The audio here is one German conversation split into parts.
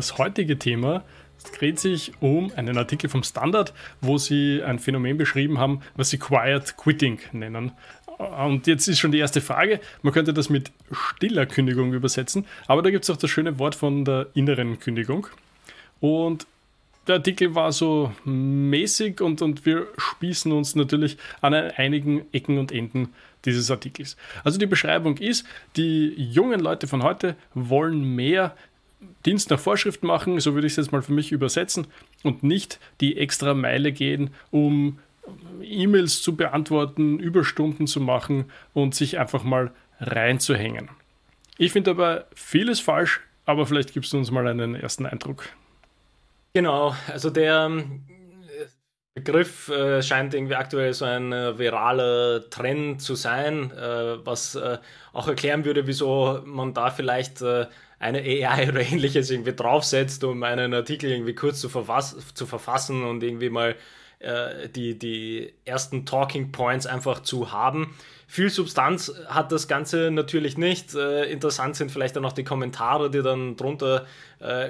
Das heutige Thema dreht sich um einen Artikel vom Standard, wo sie ein Phänomen beschrieben haben, was sie Quiet Quitting nennen. Und jetzt ist schon die erste Frage, man könnte das mit stiller Kündigung übersetzen, aber da gibt es auch das schöne Wort von der inneren Kündigung. Und der Artikel war so mäßig und, und wir spießen uns natürlich an einigen Ecken und Enden dieses Artikels. Also die Beschreibung ist, die jungen Leute von heute wollen mehr Dienst nach Vorschrift machen, so würde ich es jetzt mal für mich übersetzen, und nicht die extra Meile gehen, um E-Mails zu beantworten, Überstunden zu machen und sich einfach mal reinzuhängen. Ich finde aber vieles falsch, aber vielleicht gibst du uns mal einen ersten Eindruck. Genau, also der ähm, Begriff äh, scheint irgendwie aktuell so ein äh, viraler Trend zu sein, äh, was äh, auch erklären würde, wieso man da vielleicht äh, eine AI oder ähnliches irgendwie draufsetzt, um einen Artikel irgendwie kurz zu, zu verfassen und irgendwie mal äh, die, die ersten Talking Points einfach zu haben. Viel Substanz hat das Ganze natürlich nicht. interessant sind vielleicht auch noch die Kommentare, die dann drunter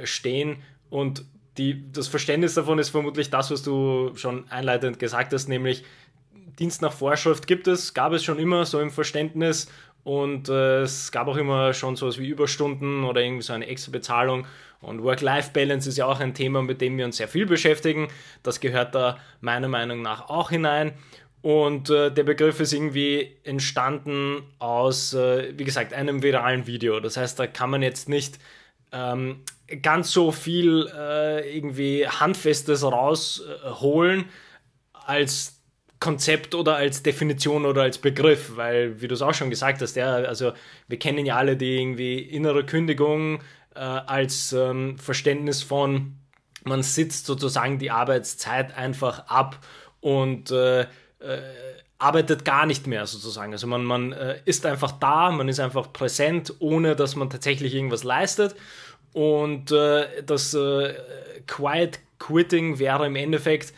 stehen und die, das Verständnis davon ist vermutlich das, was du schon einleitend gesagt hast, nämlich Dienst nach Vorschrift gibt es, gab es schon immer so im Verständnis und äh, es gab auch immer schon sowas wie Überstunden oder irgendwie so eine extra Bezahlung. Und Work-Life-Balance ist ja auch ein Thema, mit dem wir uns sehr viel beschäftigen. Das gehört da meiner Meinung nach auch hinein. Und äh, der Begriff ist irgendwie entstanden aus, äh, wie gesagt, einem viralen Video. Das heißt, da kann man jetzt nicht ähm, ganz so viel äh, irgendwie Handfestes rausholen als Konzept oder als Definition oder als Begriff, weil, wie du es auch schon gesagt hast, ja, also wir kennen ja alle die irgendwie innere Kündigung äh, als ähm, Verständnis von, man sitzt sozusagen die Arbeitszeit einfach ab und äh, äh, arbeitet gar nicht mehr sozusagen. Also man, man äh, ist einfach da, man ist einfach präsent, ohne dass man tatsächlich irgendwas leistet. Und äh, das äh, Quiet Quitting wäre im Endeffekt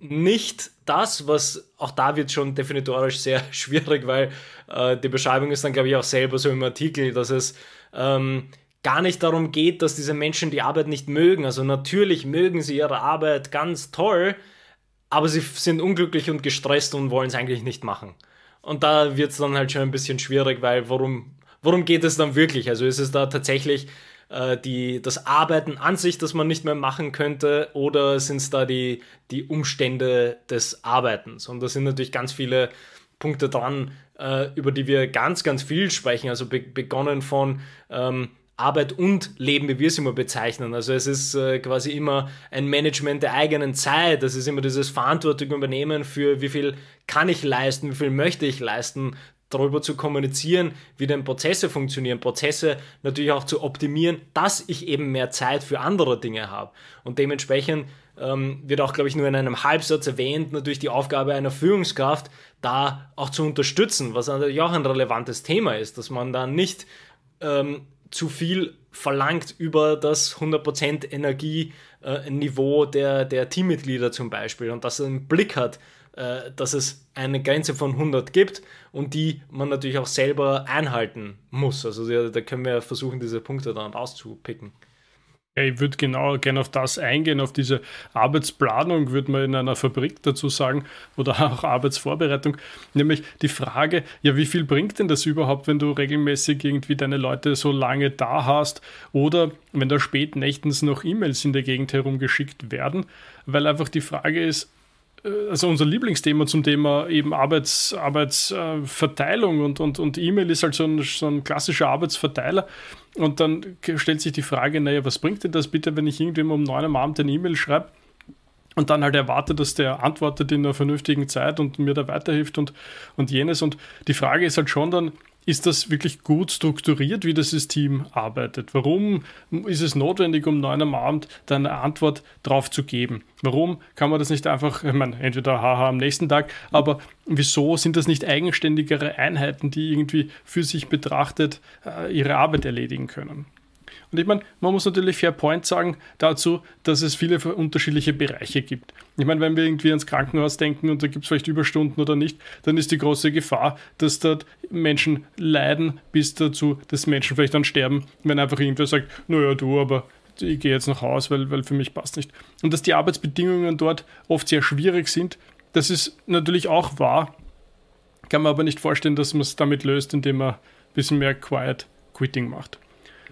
nicht das, was auch da wird schon definitorisch sehr schwierig, weil äh, die Beschreibung ist dann, glaube ich, auch selber so im Artikel, dass es ähm, gar nicht darum geht, dass diese Menschen die Arbeit nicht mögen. Also natürlich mögen sie ihre Arbeit ganz toll, aber sie sind unglücklich und gestresst und wollen es eigentlich nicht machen. Und da wird es dann halt schon ein bisschen schwierig, weil worum, worum geht es dann wirklich? Also ist es da tatsächlich äh, die, das Arbeiten an sich, das man nicht mehr machen könnte, oder sind es da die, die Umstände des Arbeitens? Und da sind natürlich ganz viele Punkte dran, äh, über die wir ganz, ganz viel sprechen. Also be begonnen von ähm, Arbeit und Leben, wie wir es immer bezeichnen. Also es ist äh, quasi immer ein Management der eigenen Zeit. Es ist immer dieses Verantwortung übernehmen für wie viel kann ich leisten, wie viel möchte ich leisten, darüber zu kommunizieren, wie denn Prozesse funktionieren, Prozesse natürlich auch zu optimieren, dass ich eben mehr Zeit für andere Dinge habe. Und dementsprechend ähm, wird auch, glaube ich, nur in einem Halbsatz erwähnt, natürlich die Aufgabe einer Führungskraft, da auch zu unterstützen, was natürlich auch ein relevantes Thema ist, dass man da nicht ähm, zu viel verlangt über das 100% Energieniveau der, der Teammitglieder zum Beispiel und dass er einen Blick hat, dass es eine Grenze von 100 gibt und die man natürlich auch selber einhalten muss. Also da, da können wir versuchen, diese Punkte dann rauszupicken. Ja, ich würde genau gerne auf das eingehen, auf diese Arbeitsplanung, würde man in einer Fabrik dazu sagen, oder auch Arbeitsvorbereitung. Nämlich die Frage, ja, wie viel bringt denn das überhaupt, wenn du regelmäßig irgendwie deine Leute so lange da hast oder wenn da spät nächtens noch E-Mails in der Gegend herumgeschickt werden? Weil einfach die Frage ist, äh, also unser Lieblingsthema zum Thema eben Arbeits, Arbeitsverteilung und, und, und E-Mail ist halt so ein, so ein klassischer Arbeitsverteiler. Und dann stellt sich die Frage, naja, was bringt denn das bitte, wenn ich irgendwem um neun am Abend eine E-Mail schreibe und dann halt erwarte, dass der antwortet in einer vernünftigen Zeit und mir da weiterhilft und, und jenes. Und die Frage ist halt schon dann, ist das wirklich gut strukturiert, wie das System arbeitet? Warum ist es notwendig, um neun am Abend dann eine Antwort drauf zu geben? Warum kann man das nicht einfach, ich meine, entweder haha am nächsten Tag, aber wieso sind das nicht eigenständigere Einheiten, die irgendwie für sich betrachtet äh, ihre Arbeit erledigen können? Und ich meine, man muss natürlich Fair Point sagen dazu, dass es viele unterschiedliche Bereiche gibt. Ich meine, wenn wir irgendwie ans Krankenhaus denken und da gibt es vielleicht Überstunden oder nicht, dann ist die große Gefahr, dass dort Menschen leiden, bis dazu, dass Menschen vielleicht dann sterben, wenn einfach irgendwer sagt, naja, du, aber ich gehe jetzt nach Hause, weil, weil für mich passt nicht. Und dass die Arbeitsbedingungen dort oft sehr schwierig sind, das ist natürlich auch wahr. Kann man aber nicht vorstellen, dass man es damit löst, indem man ein bisschen mehr Quiet Quitting macht.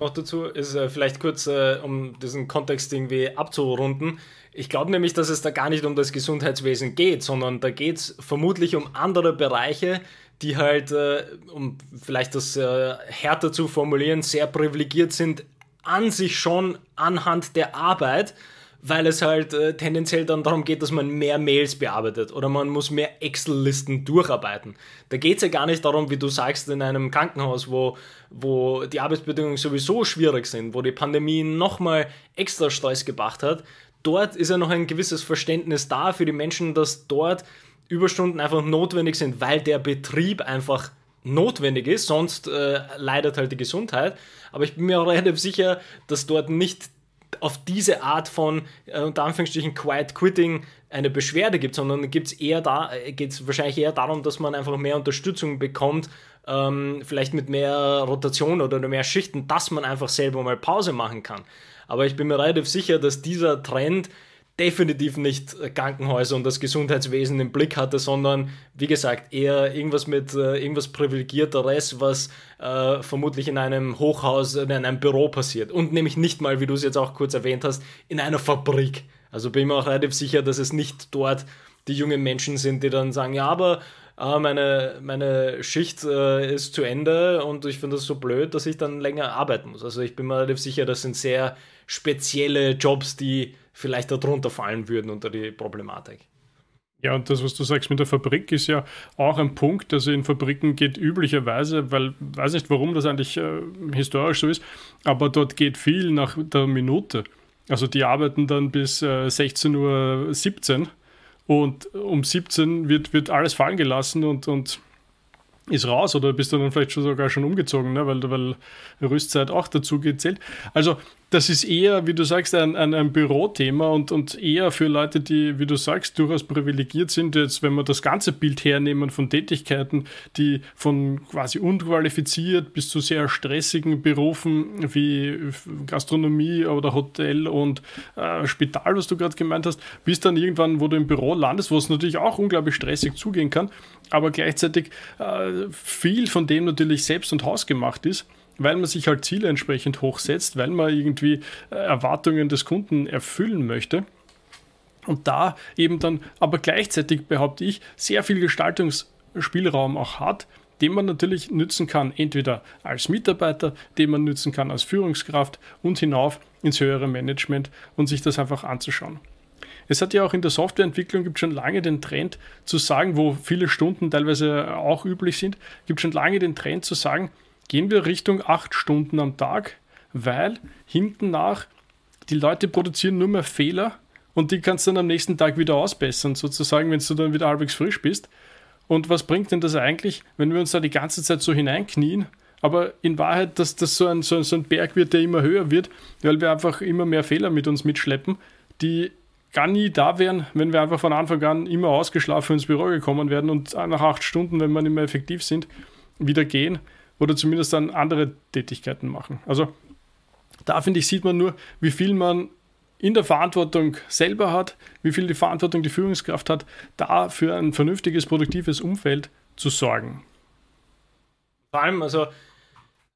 Noch dazu ist äh, vielleicht kurz, äh, um diesen Kontext irgendwie abzurunden. Ich glaube nämlich, dass es da gar nicht um das Gesundheitswesen geht, sondern da geht es vermutlich um andere Bereiche, die halt, äh, um vielleicht das äh, härter zu formulieren, sehr privilegiert sind an sich schon anhand der Arbeit, weil es halt äh, tendenziell dann darum geht, dass man mehr Mails bearbeitet oder man muss mehr Excel-Listen durcharbeiten. Da geht es ja gar nicht darum, wie du sagst, in einem Krankenhaus, wo, wo die Arbeitsbedingungen sowieso schwierig sind, wo die Pandemie nochmal extra Stress gebracht hat. Dort ist ja noch ein gewisses Verständnis da für die Menschen, dass dort Überstunden einfach notwendig sind, weil der Betrieb einfach notwendig ist, sonst äh, leidet halt die Gesundheit. Aber ich bin mir auch relativ sicher, dass dort nicht auf diese Art von äh, unter Anführungsstrichen Quiet Quitting eine Beschwerde gibt, sondern geht es eher da, äh, geht es wahrscheinlich eher darum, dass man einfach mehr Unterstützung bekommt, ähm, vielleicht mit mehr Rotation oder mehr Schichten, dass man einfach selber mal Pause machen kann. Aber ich bin mir relativ sicher, dass dieser Trend definitiv nicht Krankenhäuser und das Gesundheitswesen im Blick hatte, sondern wie gesagt eher irgendwas mit äh, irgendwas privilegierteres, was äh, vermutlich in einem Hochhaus, in einem Büro passiert. Und nämlich nicht mal, wie du es jetzt auch kurz erwähnt hast, in einer Fabrik. Also bin ich mir auch relativ sicher, dass es nicht dort die jungen Menschen sind, die dann sagen, ja, aber äh, meine, meine Schicht äh, ist zu Ende und ich finde das so blöd, dass ich dann länger arbeiten muss. Also ich bin mir relativ sicher, das sind sehr spezielle Jobs, die vielleicht darunter fallen würden unter die Problematik. Ja, und das, was du sagst mit der Fabrik, ist ja auch ein Punkt. Also in Fabriken geht üblicherweise, weil ich weiß nicht, warum das eigentlich äh, historisch so ist, aber dort geht viel nach der Minute. Also die arbeiten dann bis äh, 16.17 Uhr und um 17 wird, wird alles fallen gelassen und, und ist raus oder bist du dann vielleicht schon sogar schon umgezogen, ne? weil, weil Rüstzeit auch dazu gezählt. Also das ist eher, wie du sagst, ein, ein, ein, Bürothema und, und eher für Leute, die, wie du sagst, durchaus privilegiert sind. Jetzt, wenn wir das ganze Bild hernehmen von Tätigkeiten, die von quasi unqualifiziert bis zu sehr stressigen Berufen wie Gastronomie oder Hotel und äh, Spital, was du gerade gemeint hast, bis dann irgendwann, wo du im Büro landest, wo es natürlich auch unglaublich stressig zugehen kann, aber gleichzeitig äh, viel von dem natürlich selbst und hausgemacht ist weil man sich halt Ziele entsprechend hochsetzt, weil man irgendwie äh, Erwartungen des Kunden erfüllen möchte. Und da eben dann aber gleichzeitig, behaupte ich, sehr viel Gestaltungsspielraum auch hat, den man natürlich nützen kann, entweder als Mitarbeiter, den man nützen kann als Führungskraft und hinauf ins höhere Management und sich das einfach anzuschauen. Es hat ja auch in der Softwareentwicklung gibt schon lange den Trend zu sagen, wo viele Stunden teilweise auch üblich sind, gibt schon lange den Trend zu sagen, gehen wir Richtung acht Stunden am Tag, weil hinten nach die Leute produzieren nur mehr Fehler und die kannst du dann am nächsten Tag wieder ausbessern, sozusagen, wenn du dann wieder halbwegs frisch bist. Und was bringt denn das eigentlich, wenn wir uns da die ganze Zeit so hineinknien, aber in Wahrheit, dass das so ein, so, so ein Berg wird, der immer höher wird, weil wir einfach immer mehr Fehler mit uns mitschleppen, die gar nie da wären, wenn wir einfach von Anfang an immer ausgeschlafen ins Büro gekommen wären und nach acht Stunden, wenn wir nicht mehr effektiv sind, wieder gehen oder zumindest dann andere Tätigkeiten machen. Also da finde ich, sieht man nur, wie viel man in der Verantwortung selber hat, wie viel die Verantwortung die Führungskraft hat, da für ein vernünftiges, produktives Umfeld zu sorgen. Vor allem, also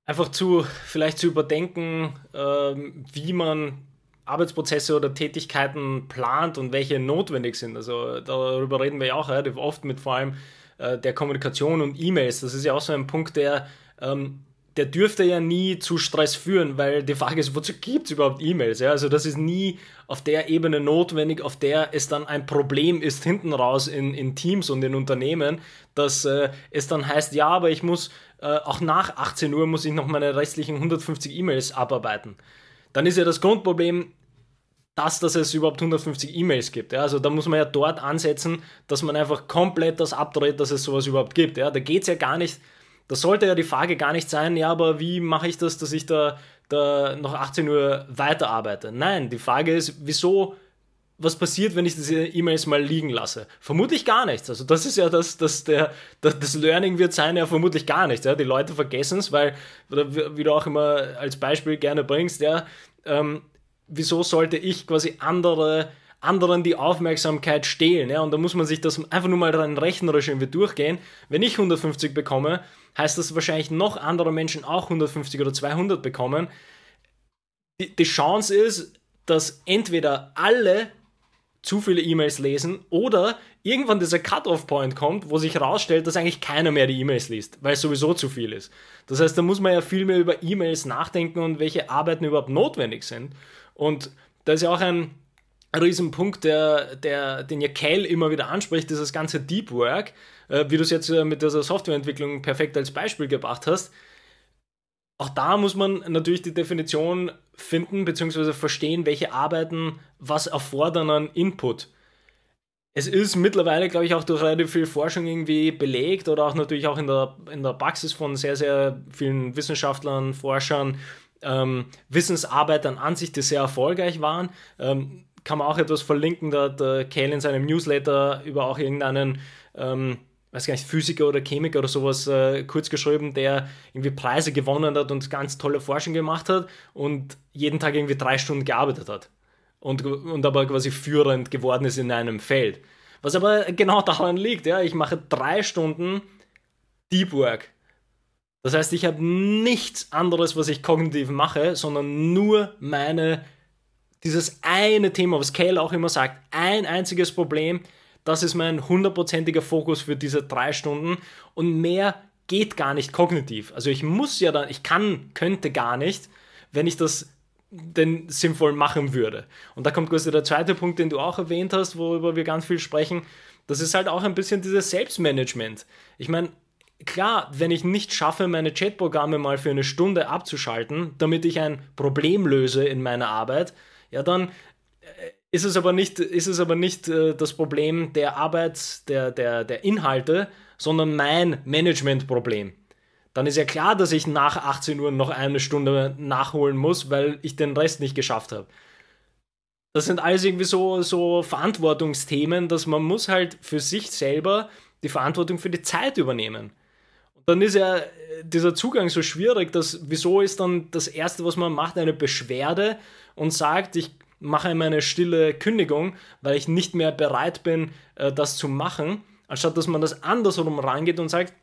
einfach zu vielleicht zu überdenken, ähm, wie man Arbeitsprozesse oder Tätigkeiten plant und welche notwendig sind. Also darüber reden wir ja auch relativ oft mit vor allem äh, der Kommunikation und E-Mails. Das ist ja auch so ein Punkt, der ähm, der dürfte ja nie zu Stress führen, weil die Frage ist, wozu gibt es überhaupt E-Mails? Ja? Also das ist nie auf der Ebene notwendig, auf der es dann ein Problem ist hinten raus in, in Teams und in Unternehmen, dass äh, es dann heißt, ja, aber ich muss äh, auch nach 18 Uhr muss ich noch meine restlichen 150 E-Mails abarbeiten. Dann ist ja das Grundproblem, das, dass es überhaupt 150 E-Mails gibt. Ja? Also da muss man ja dort ansetzen, dass man einfach komplett das abdreht, dass es sowas überhaupt gibt. Ja? Da geht es ja gar nicht das sollte ja die Frage gar nicht sein, ja, aber wie mache ich das, dass ich da, da noch 18 Uhr weiterarbeite? Nein, die Frage ist, wieso, was passiert, wenn ich diese E-Mails mal liegen lasse? Vermutlich gar nichts. Also das ist ja das, das, der, das, das Learning wird sein, ja vermutlich gar nichts. Ja? Die Leute vergessen es, weil, wie du auch immer als Beispiel gerne bringst, ja, ähm, wieso sollte ich quasi andere anderen die Aufmerksamkeit stehlen. Ja? Und da muss man sich das einfach nur mal dran rechnerisch irgendwie durchgehen. Wenn ich 150 bekomme, heißt das wahrscheinlich noch andere Menschen auch 150 oder 200 bekommen. Die, die Chance ist, dass entweder alle zu viele E-Mails lesen oder irgendwann dieser Cut-off-Point kommt, wo sich herausstellt, dass eigentlich keiner mehr die E-Mails liest, weil es sowieso zu viel ist. Das heißt, da muss man ja viel mehr über E-Mails nachdenken und welche Arbeiten überhaupt notwendig sind. Und da ist ja auch ein Riesenpunkt, der, der, den ja Cal immer wieder anspricht, dieses ganze Deep Work, äh, wie du es jetzt äh, mit dieser Softwareentwicklung perfekt als Beispiel gebracht hast. Auch da muss man natürlich die Definition finden, beziehungsweise verstehen, welche Arbeiten was erfordern an Input. Es ist mittlerweile, glaube ich, auch durch relativ viel Forschung irgendwie belegt oder auch natürlich auch in der, in der Praxis von sehr, sehr vielen Wissenschaftlern, Forschern, ähm, Wissensarbeitern an sich, die sehr erfolgreich waren. Ähm, kann man auch etwas verlinken, da hat der Cal in seinem Newsletter über auch irgendeinen, ähm, weiß gar nicht, Physiker oder Chemiker oder sowas äh, kurz geschrieben, der irgendwie Preise gewonnen hat und ganz tolle Forschung gemacht hat und jeden Tag irgendwie drei Stunden gearbeitet hat. Und, und aber quasi führend geworden ist in einem Feld. Was aber genau daran liegt, ja, ich mache drei Stunden Deep Work. Das heißt, ich habe nichts anderes, was ich kognitiv mache, sondern nur meine dieses eine Thema, was Cal auch immer sagt, ein einziges Problem, das ist mein hundertprozentiger Fokus für diese drei Stunden und mehr geht gar nicht kognitiv. Also ich muss ja dann, ich kann, könnte gar nicht, wenn ich das denn sinnvoll machen würde. Und da kommt quasi der zweite Punkt, den du auch erwähnt hast, worüber wir ganz viel sprechen. Das ist halt auch ein bisschen dieses Selbstmanagement. Ich meine, klar, wenn ich nicht schaffe, meine Chatprogramme mal für eine Stunde abzuschalten, damit ich ein Problem löse in meiner Arbeit, ja, dann äh, ist es aber nicht, ist es aber nicht äh, das Problem der Arbeit, der, der, der Inhalte, sondern mein Managementproblem. Dann ist ja klar, dass ich nach 18 Uhr noch eine Stunde nachholen muss, weil ich den Rest nicht geschafft habe. Das sind alles irgendwie so, so Verantwortungsthemen, dass man muss halt für sich selber die Verantwortung für die Zeit übernehmen. Dann ist ja äh, dieser Zugang so schwierig, dass wieso ist dann das Erste, was man macht, eine Beschwerde und sagt, ich mache meine stille Kündigung, weil ich nicht mehr bereit bin, äh, das zu machen, anstatt dass man das andersrum rangeht und sagt,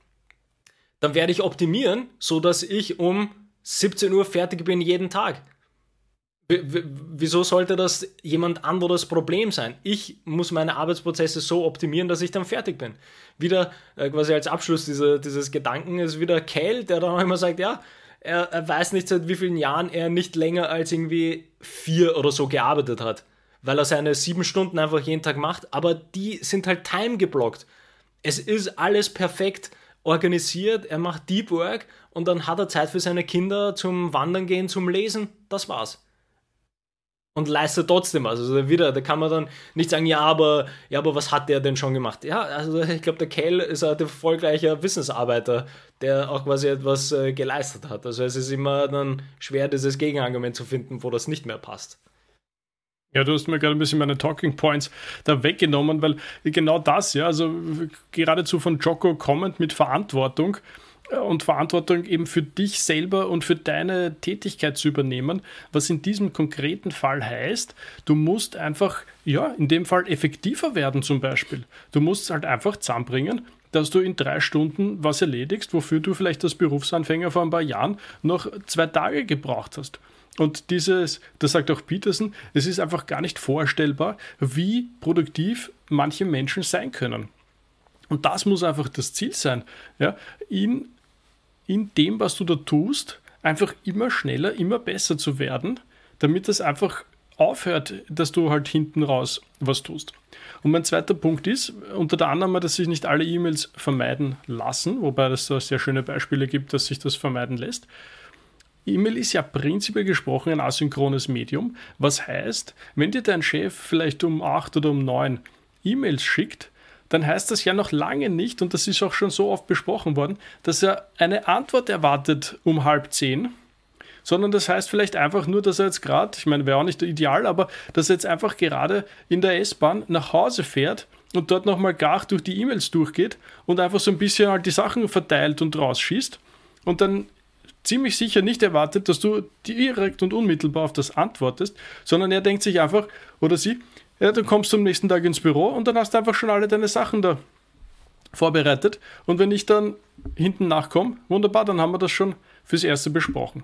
dann werde ich optimieren, so dass ich um 17 Uhr fertig bin jeden Tag. Wieso sollte das jemand anderes Problem sein? Ich muss meine Arbeitsprozesse so optimieren, dass ich dann fertig bin. Wieder äh, quasi als Abschluss dieser, dieses Gedanken ist wieder Cal, der dann auch immer sagt, ja, er, er weiß nicht seit wie vielen Jahren er nicht länger als irgendwie vier oder so gearbeitet hat. Weil er seine sieben Stunden einfach jeden Tag macht, aber die sind halt time geblockt. Es ist alles perfekt organisiert, er macht Deep Work und dann hat er Zeit für seine Kinder zum Wandern gehen, zum Lesen. Das war's und leistet trotzdem was. Also wieder, da kann man dann nicht sagen, ja, aber, ja, aber was hat der denn schon gemacht? Ja, also ich glaube, der Kell ist ein erfolgreicher Wissensarbeiter, der auch quasi etwas äh, geleistet hat. Also es ist immer dann schwer, dieses Gegenargument zu finden, wo das nicht mehr passt. Ja, du hast mir gerade ein bisschen meine Talking Points da weggenommen, weil genau das, ja, also geradezu von Jocko kommend mit Verantwortung, und Verantwortung eben für dich selber und für deine Tätigkeit zu übernehmen, was in diesem konkreten Fall heißt, du musst einfach, ja, in dem Fall effektiver werden zum Beispiel. Du musst halt einfach zusammenbringen, dass du in drei Stunden was erledigst, wofür du vielleicht als Berufsanfänger vor ein paar Jahren noch zwei Tage gebraucht hast. Und dieses, das sagt auch Peterson, es ist einfach gar nicht vorstellbar, wie produktiv manche Menschen sein können. Und das muss einfach das Ziel sein, ja, in in dem, was du da tust, einfach immer schneller, immer besser zu werden, damit es einfach aufhört, dass du halt hinten raus was tust. Und mein zweiter Punkt ist, unter der Annahme, dass sich nicht alle E-Mails vermeiden lassen, wobei es da sehr schöne Beispiele gibt, dass sich das vermeiden lässt. E-Mail ist ja prinzipiell gesprochen ein asynchrones Medium, was heißt, wenn dir dein Chef vielleicht um 8 oder um 9 E-Mails schickt, dann heißt das ja noch lange nicht, und das ist auch schon so oft besprochen worden, dass er eine Antwort erwartet um halb zehn, sondern das heißt vielleicht einfach nur, dass er jetzt gerade, ich meine, wäre auch nicht ideal, aber dass er jetzt einfach gerade in der S-Bahn nach Hause fährt und dort nochmal gar durch die E-Mails durchgeht und einfach so ein bisschen halt die Sachen verteilt und rausschießt und dann ziemlich sicher nicht erwartet, dass du direkt und unmittelbar auf das antwortest, sondern er denkt sich einfach, oder sie, ja, du kommst am nächsten Tag ins Büro und dann hast du einfach schon alle deine Sachen da vorbereitet. Und wenn ich dann hinten nachkomme, wunderbar, dann haben wir das schon fürs Erste besprochen.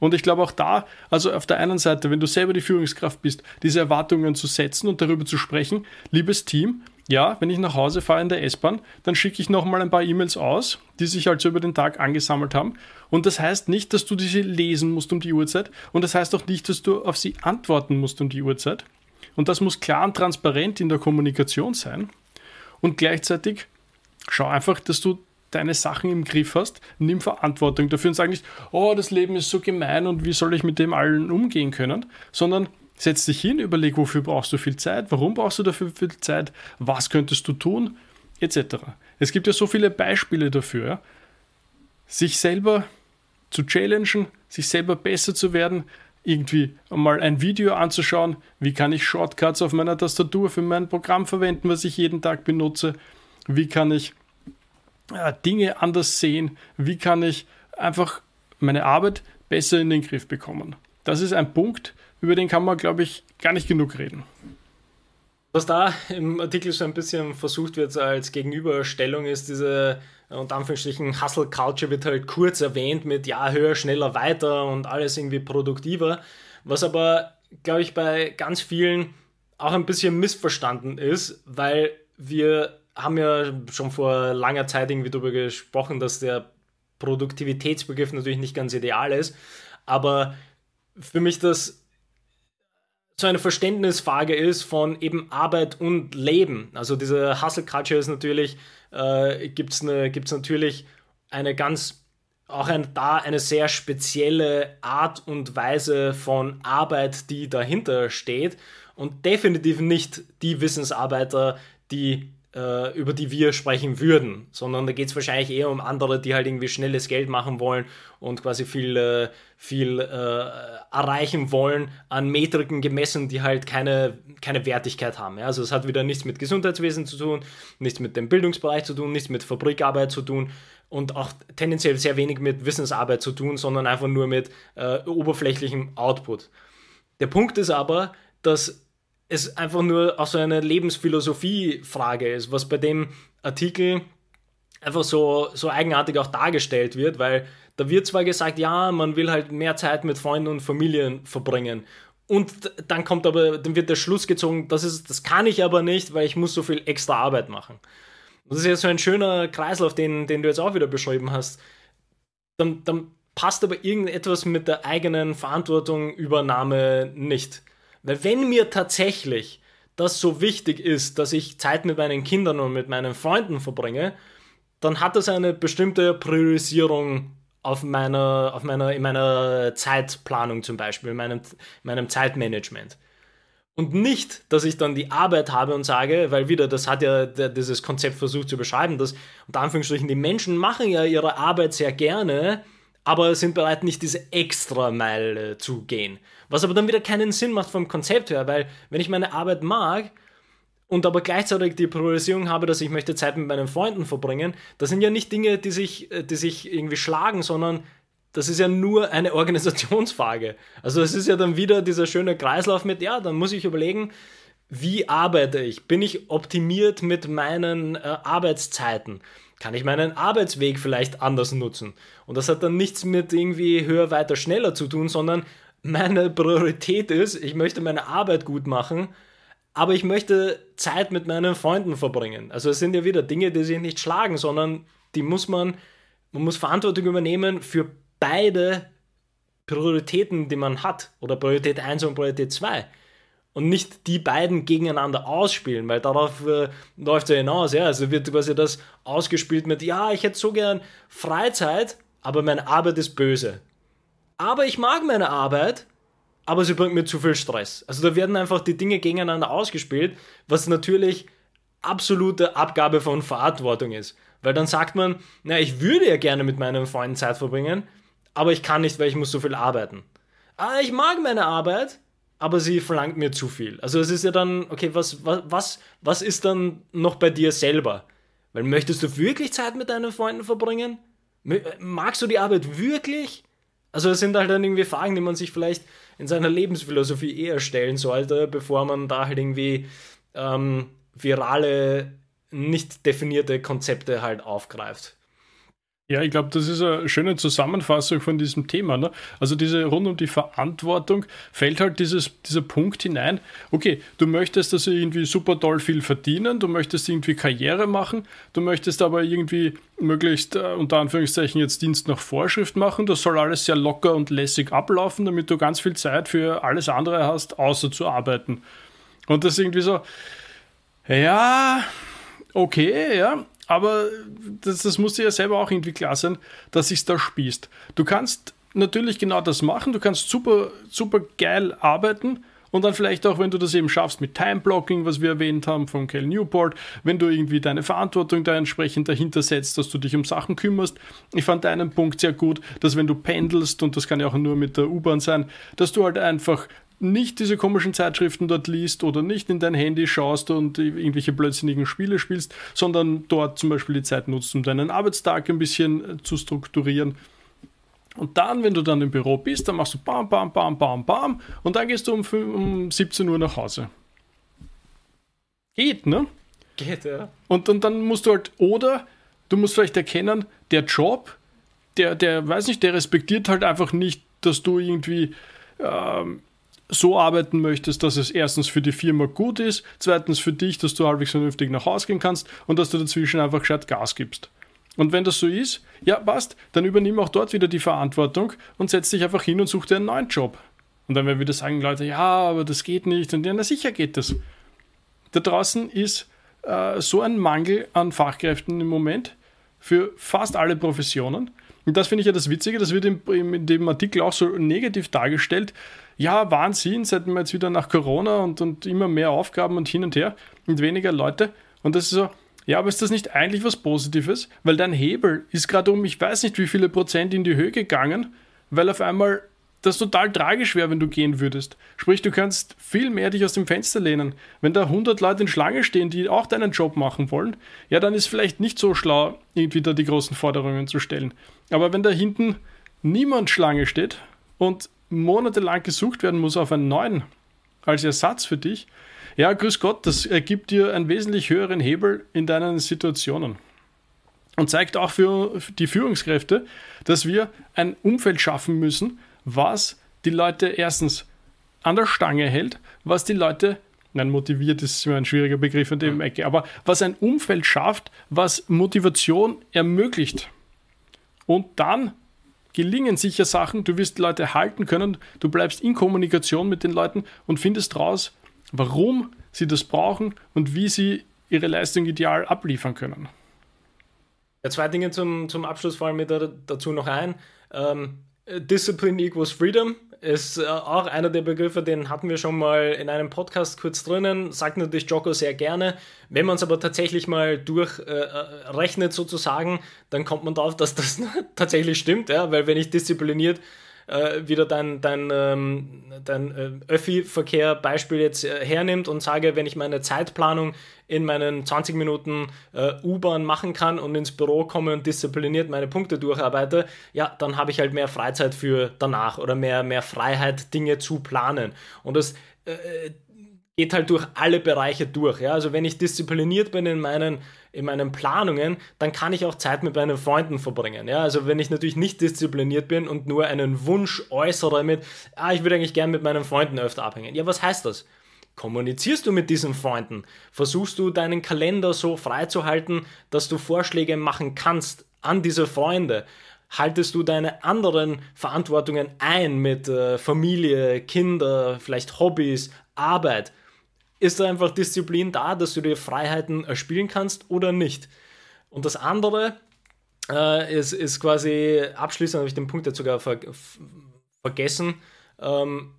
Und ich glaube auch da, also auf der einen Seite, wenn du selber die Führungskraft bist, diese Erwartungen zu setzen und darüber zu sprechen, liebes Team, ja, wenn ich nach Hause fahre in der S-Bahn, dann schicke ich nochmal ein paar E-Mails aus, die sich also über den Tag angesammelt haben. Und das heißt nicht, dass du diese lesen musst um die Uhrzeit. Und das heißt auch nicht, dass du auf sie antworten musst um die Uhrzeit. Und das muss klar und transparent in der Kommunikation sein. Und gleichzeitig schau einfach, dass du deine Sachen im Griff hast, nimm Verantwortung dafür und sag nicht, oh, das Leben ist so gemein und wie soll ich mit dem allen umgehen können, sondern setz dich hin, überleg, wofür brauchst du viel Zeit, warum brauchst du dafür viel Zeit, was könntest du tun, etc. Es gibt ja so viele Beispiele dafür, sich selber zu challengen, sich selber besser zu werden, irgendwie mal ein Video anzuschauen, wie kann ich Shortcuts auf meiner Tastatur für mein Programm verwenden, was ich jeden Tag benutze, wie kann ich äh, Dinge anders sehen, wie kann ich einfach meine Arbeit besser in den Griff bekommen. Das ist ein Punkt, über den kann man, glaube ich, gar nicht genug reden. Was da im Artikel so ein bisschen versucht wird als Gegenüberstellung ist diese unter Anführungsstrichen Hustle Culture wird halt kurz erwähnt mit ja, höher, schneller, weiter und alles irgendwie produktiver. Was aber, glaube ich, bei ganz vielen auch ein bisschen missverstanden ist, weil wir haben ja schon vor langer Zeit irgendwie darüber gesprochen, dass der Produktivitätsbegriff natürlich nicht ganz ideal ist, aber für mich das so eine Verständnisfrage ist von eben Arbeit und Leben. Also diese Hustle Culture ist natürlich, äh, gibt es eine, gibt's natürlich eine ganz, auch ein, da eine sehr spezielle Art und Weise von Arbeit, die dahinter steht und definitiv nicht die Wissensarbeiter, die äh, über die wir sprechen würden, sondern da geht es wahrscheinlich eher um andere, die halt irgendwie schnelles Geld machen wollen und quasi viel, äh, äh, erreichen wollen an Metriken gemessen, die halt keine, keine Wertigkeit haben. Also es hat wieder nichts mit Gesundheitswesen zu tun, nichts mit dem Bildungsbereich zu tun, nichts mit Fabrikarbeit zu tun und auch tendenziell sehr wenig mit Wissensarbeit zu tun, sondern einfach nur mit äh, oberflächlichem Output. Der Punkt ist aber, dass es einfach nur auch so eine Lebensphilosophie-Frage ist, was bei dem Artikel einfach so, so eigenartig auch dargestellt wird, weil da wird zwar gesagt, ja, man will halt mehr Zeit mit Freunden und Familien verbringen. Und dann kommt aber, dann wird der Schluss gezogen, das, ist, das kann ich aber nicht, weil ich muss so viel extra Arbeit machen. Das ist ja so ein schöner Kreislauf, den, den du jetzt auch wieder beschrieben hast. Dann, dann passt aber irgendetwas mit der eigenen Verantwortungübernahme nicht. Weil wenn mir tatsächlich das so wichtig ist, dass ich Zeit mit meinen Kindern und mit meinen Freunden verbringe, dann hat das eine bestimmte Priorisierung auf meiner, auf meiner, in meiner Zeitplanung zum Beispiel, in meinem, in meinem Zeitmanagement. Und nicht, dass ich dann die Arbeit habe und sage, weil wieder, das hat ja dieses Konzept versucht zu beschreiben, dass unter Anführungsstrichen die Menschen machen ja ihre Arbeit sehr gerne, aber sind bereit, nicht diese Extra-Meile zu gehen. Was aber dann wieder keinen Sinn macht vom Konzept her, weil wenn ich meine Arbeit mag und aber gleichzeitig die Priorisierung habe, dass ich möchte Zeit mit meinen Freunden verbringen, das sind ja nicht Dinge, die sich, die sich irgendwie schlagen, sondern das ist ja nur eine Organisationsfrage. Also es ist ja dann wieder dieser schöne Kreislauf mit, ja, dann muss ich überlegen, wie arbeite ich? Bin ich optimiert mit meinen äh, Arbeitszeiten? Kann ich meinen Arbeitsweg vielleicht anders nutzen. Und das hat dann nichts mit irgendwie höher, weiter, schneller zu tun, sondern meine Priorität ist, ich möchte meine Arbeit gut machen, aber ich möchte Zeit mit meinen Freunden verbringen. Also es sind ja wieder Dinge, die sich nicht schlagen, sondern die muss man, man muss Verantwortung übernehmen für beide Prioritäten, die man hat, oder Priorität 1 und Priorität 2 und nicht die beiden gegeneinander ausspielen, weil darauf äh, läuft es ja hinaus. Ja? Also wird quasi das ausgespielt mit, ja, ich hätte so gern Freizeit, aber meine Arbeit ist böse. Aber ich mag meine Arbeit, aber sie bringt mir zu viel Stress. Also da werden einfach die Dinge gegeneinander ausgespielt, was natürlich absolute Abgabe von Verantwortung ist. Weil dann sagt man, na, ich würde ja gerne mit meinen Freunden Zeit verbringen, aber ich kann nicht, weil ich muss so viel arbeiten. Ah, ich mag meine Arbeit, aber sie verlangt mir zu viel. Also es ist ja dann, okay, was, was, was, was ist dann noch bei dir selber? Weil möchtest du wirklich Zeit mit deinen Freunden verbringen? Magst du die Arbeit wirklich? Also es sind halt dann irgendwie Fragen, die man sich vielleicht in seiner Lebensphilosophie eher stellen sollte, bevor man da halt irgendwie ähm, virale, nicht definierte Konzepte halt aufgreift. Ja, ich glaube, das ist eine schöne Zusammenfassung von diesem Thema. Ne? Also diese rund um die Verantwortung fällt halt dieses, dieser Punkt hinein. Okay, du möchtest also irgendwie super toll viel verdienen, du möchtest irgendwie Karriere machen, du möchtest aber irgendwie möglichst äh, unter Anführungszeichen jetzt Dienst nach Vorschrift machen. Das soll alles sehr locker und lässig ablaufen, damit du ganz viel Zeit für alles andere hast, außer zu arbeiten. Und das ist irgendwie so, ja, okay, ja, aber das, das muss dir ja selber auch irgendwie klar sein, dass sich da spießt. Du kannst natürlich genau das machen, du kannst super, super geil arbeiten und dann vielleicht auch, wenn du das eben schaffst mit Time-Blocking, was wir erwähnt haben von Cal Newport, wenn du irgendwie deine Verantwortung da entsprechend dahinter setzt, dass du dich um Sachen kümmerst. Ich fand deinen Punkt sehr gut, dass wenn du pendelst, und das kann ja auch nur mit der U-Bahn sein, dass du halt einfach nicht diese komischen Zeitschriften dort liest oder nicht in dein Handy schaust und irgendwelche blödsinnigen Spiele spielst, sondern dort zum Beispiel die Zeit nutzt, um deinen Arbeitstag ein bisschen äh, zu strukturieren. Und dann, wenn du dann im Büro bist, dann machst du bam, bam, bam, bam, bam und dann gehst du um, um 17 Uhr nach Hause. Geht, ne? Geht, ja. Und, und dann musst du halt, oder du musst vielleicht erkennen, der Job, der, der, weiß nicht, der respektiert halt einfach nicht, dass du irgendwie ähm, so arbeiten möchtest, dass es erstens für die Firma gut ist, zweitens für dich, dass du halbwegs vernünftig nach Hause gehen kannst und dass du dazwischen einfach gescheit Gas gibst. Und wenn das so ist, ja, passt, dann übernimm auch dort wieder die Verantwortung und setz dich einfach hin und such dir einen neuen Job. Und dann werden wieder sagen Leute, ja, aber das geht nicht. Und ja, na sicher geht das. Da draußen ist äh, so ein Mangel an Fachkräften im Moment für fast alle Professionen. Und das finde ich ja das Witzige, das wird in, in dem Artikel auch so negativ dargestellt ja, Wahnsinn, seit wir jetzt wieder nach Corona und, und immer mehr Aufgaben und hin und her und weniger Leute. Und das ist so, ja, aber ist das nicht eigentlich was Positives? Weil dein Hebel ist gerade um, ich weiß nicht wie viele Prozent in die Höhe gegangen, weil auf einmal das total tragisch wäre, wenn du gehen würdest. Sprich, du kannst viel mehr dich aus dem Fenster lehnen. Wenn da 100 Leute in Schlange stehen, die auch deinen Job machen wollen, ja, dann ist vielleicht nicht so schlau, irgendwie da die großen Forderungen zu stellen. Aber wenn da hinten niemand Schlange steht und monatelang gesucht werden muss auf einen neuen als Ersatz für dich, ja, grüß Gott, das ergibt dir einen wesentlich höheren Hebel in deinen Situationen. Und zeigt auch für die Führungskräfte, dass wir ein Umfeld schaffen müssen, was die Leute erstens an der Stange hält, was die Leute, nein, motiviert ist immer ein schwieriger Begriff an dem. Ecke, aber was ein Umfeld schafft, was Motivation ermöglicht. Und dann gelingen sicher Sachen, du wirst Leute halten können, du bleibst in Kommunikation mit den Leuten und findest raus, warum sie das brauchen und wie sie ihre Leistung ideal abliefern können. Ja, zwei Dinge zum, zum Abschluss fallen mir da, dazu noch ein. Ähm, Discipline equals Freedom ist äh, auch einer der Begriffe, den hatten wir schon mal in einem Podcast kurz drinnen, sagt natürlich Jocko sehr gerne. Wenn man es aber tatsächlich mal durchrechnet äh, sozusagen, dann kommt man darauf, dass das tatsächlich stimmt, ja? weil wenn ich diszipliniert äh, wieder dein, dein, ähm, dein äh, Öffi-Verkehr-Beispiel jetzt äh, hernimmt und sage, wenn ich meine Zeitplanung in meinen 20 Minuten äh, U-Bahn machen kann und ins Büro komme und diszipliniert meine Punkte durcharbeite, ja, dann habe ich halt mehr Freizeit für danach oder mehr, mehr Freiheit, Dinge zu planen. Und das äh, geht halt durch alle Bereiche durch. Ja? Also wenn ich diszipliniert bin in meinen, in meinen Planungen, dann kann ich auch Zeit mit meinen Freunden verbringen. Ja? Also wenn ich natürlich nicht diszipliniert bin und nur einen Wunsch äußere mit, ah, ich würde eigentlich gerne mit meinen Freunden öfter abhängen. Ja, was heißt das? Kommunizierst du mit diesen Freunden? Versuchst du deinen Kalender so freizuhalten, dass du Vorschläge machen kannst an diese Freunde? haltest du deine anderen Verantwortungen ein mit äh, Familie, Kinder, vielleicht Hobbys, Arbeit? Ist da einfach Disziplin da, dass du dir Freiheiten erspielen kannst oder nicht. Und das andere äh, ist, ist quasi, abschließend habe ich den Punkt jetzt sogar ver vergessen. Ähm,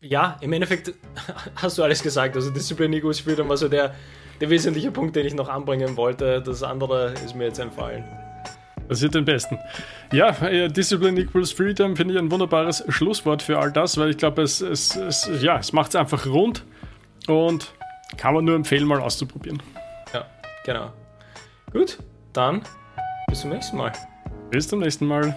ja, im Endeffekt hast du alles gesagt. Also Disziplin equals Freedom war so der, der wesentliche Punkt, den ich noch anbringen wollte. Das andere ist mir jetzt entfallen. Das ist den besten. Ja, Discipline equals Freedom finde ich ein wunderbares Schlusswort für all das, weil ich glaube, es, es, es, ja, es macht es einfach rund. Und kann man nur empfehlen, mal auszuprobieren. Ja, genau. Gut, dann bis zum nächsten Mal. Bis zum nächsten Mal.